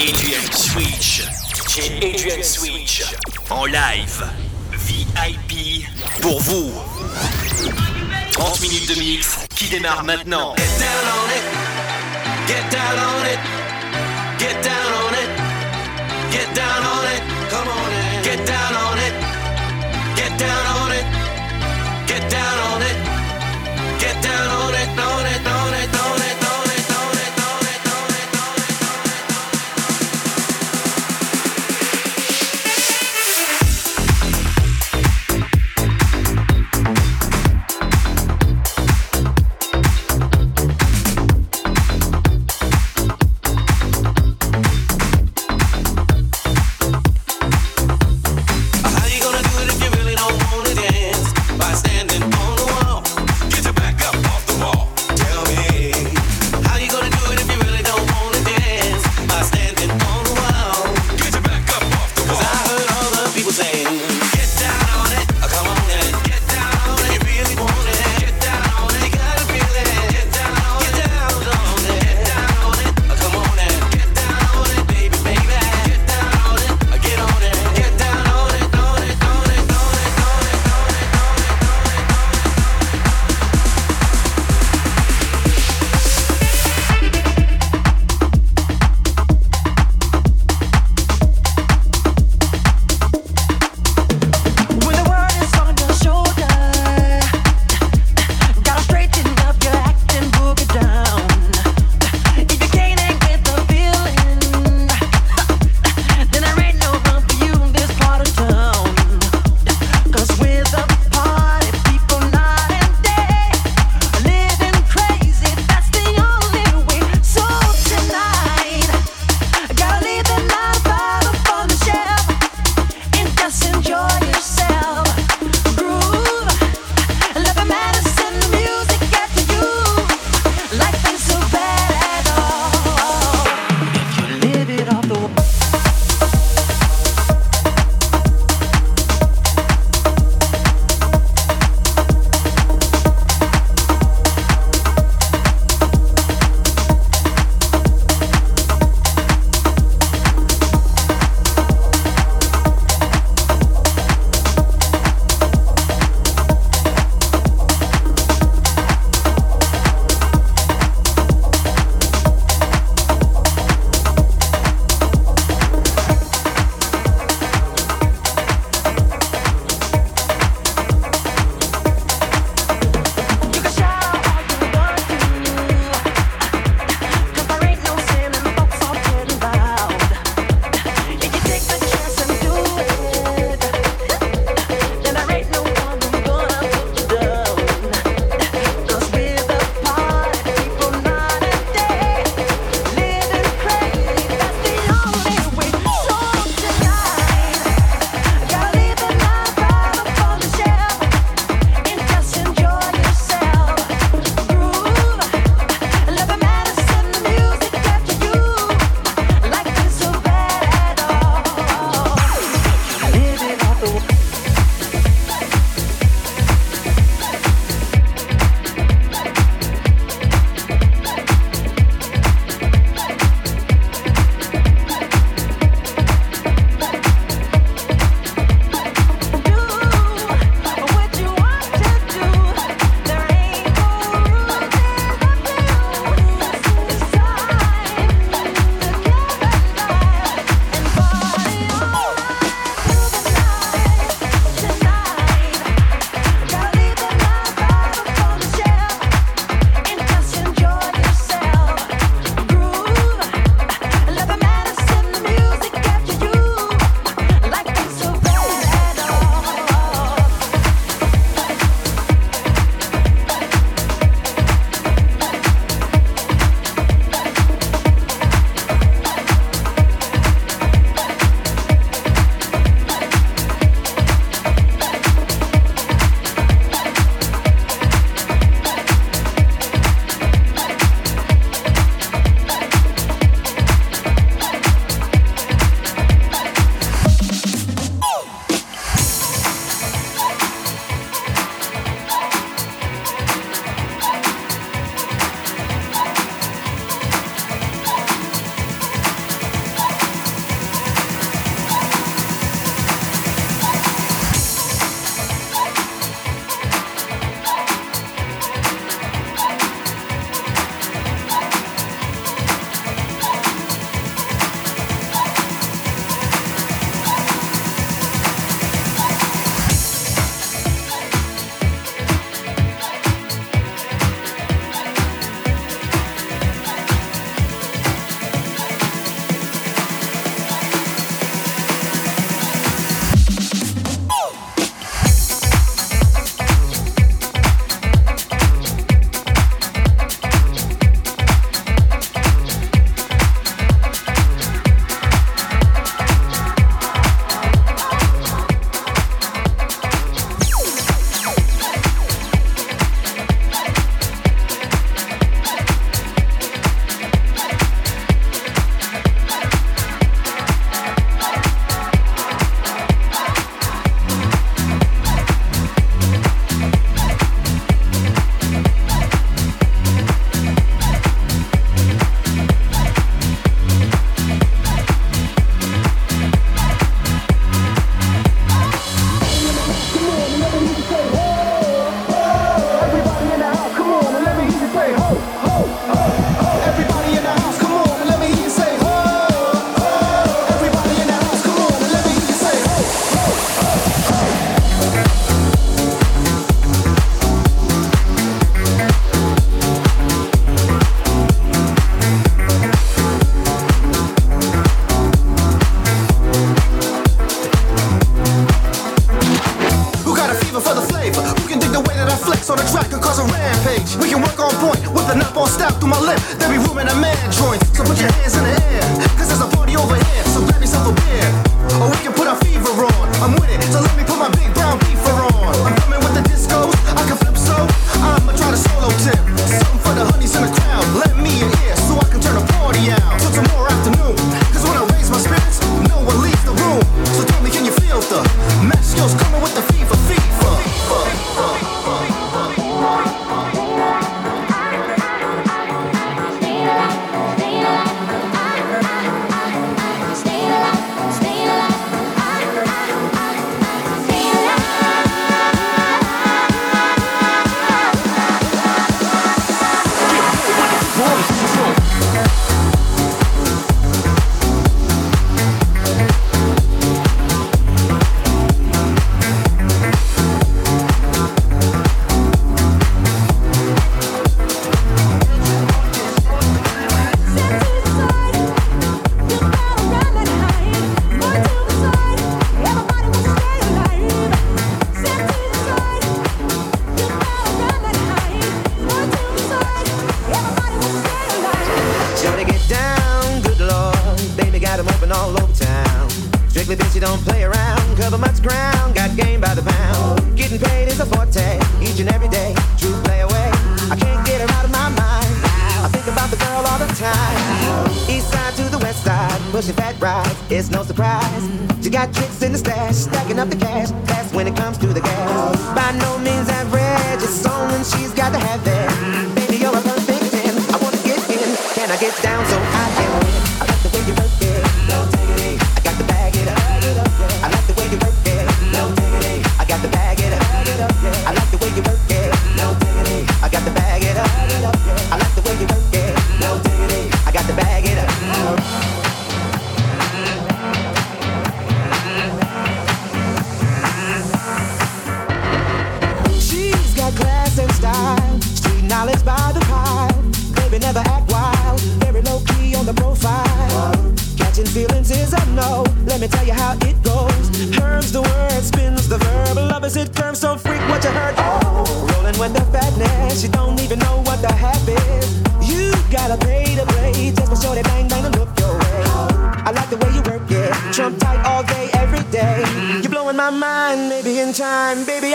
Adrian Switch. Chez Adrian Switch. En live. VIP. Pour vous. 30 minutes de mix qui démarre maintenant. Get down on it. Get down on it.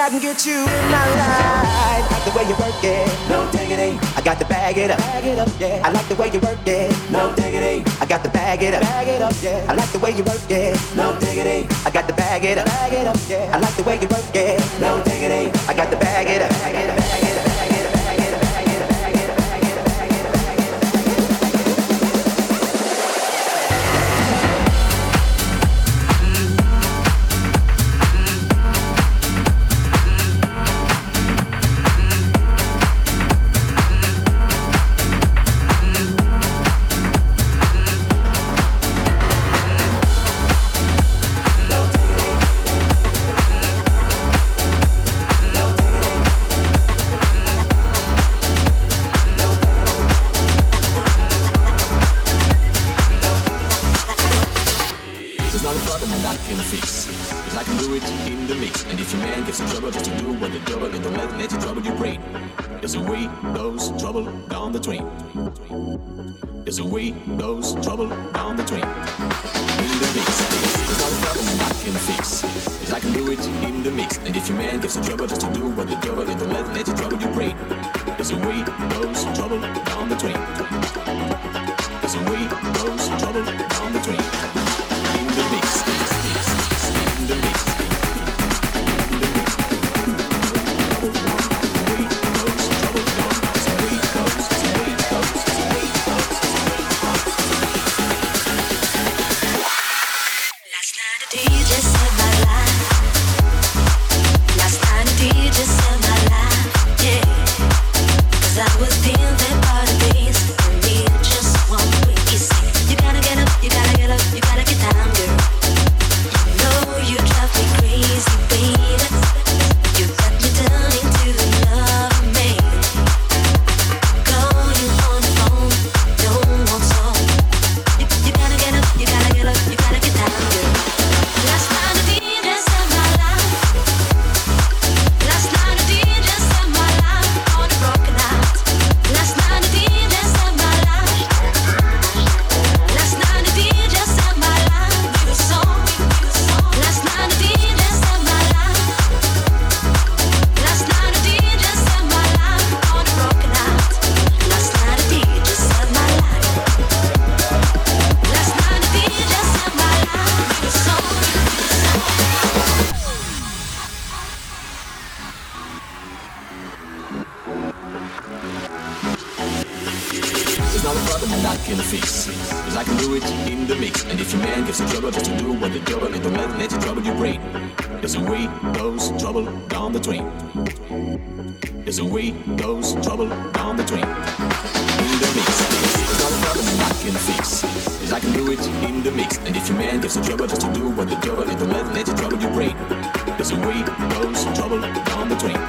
I can get you in my ride. Like the way you work it, no diggity. I got to bag it up, bag it up, yeah. I like the way you work it, no diggity. I got to bag it up, bag it up, yeah. I like the way you work it, no diggity. I got to bag it up, bag it up, yeah. I like the way you work it, no diggity. I got to bag it up, bag it up, bag it up. Yes, away goes trouble down the drain. In the mix, there's not a problem I can fix. is I can do it in the mix. And if your man gets in trouble just to do what the devil in the left, let your trouble your brain. a way those trouble down the drain. a way those trouble Cause I can do it in the mix. And if your man gives you trouble just to do what the devil and the man lets you trouble your brain. There's a way goes trouble down the train. There's a way goes trouble down the train. In the mix. All about the I can fix. I can do it in the mix. And if your man gives you trouble just to do what the devil and the man lets you trouble your brain. There's a way goes trouble down the train.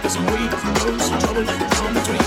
There's a way goes trouble down the train.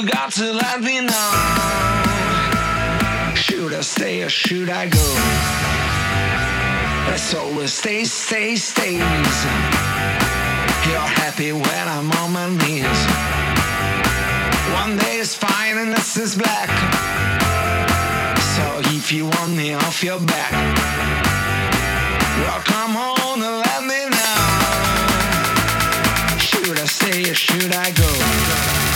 You got to let me know. Should I stay or should I go? Let's always stay, stay, stays. You're happy when I'm on my knees. One day is fine and this is black. So if you want me off your back, well come on and let me know. Should I stay or should I go?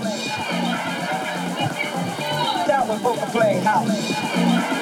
House. When folks playing house.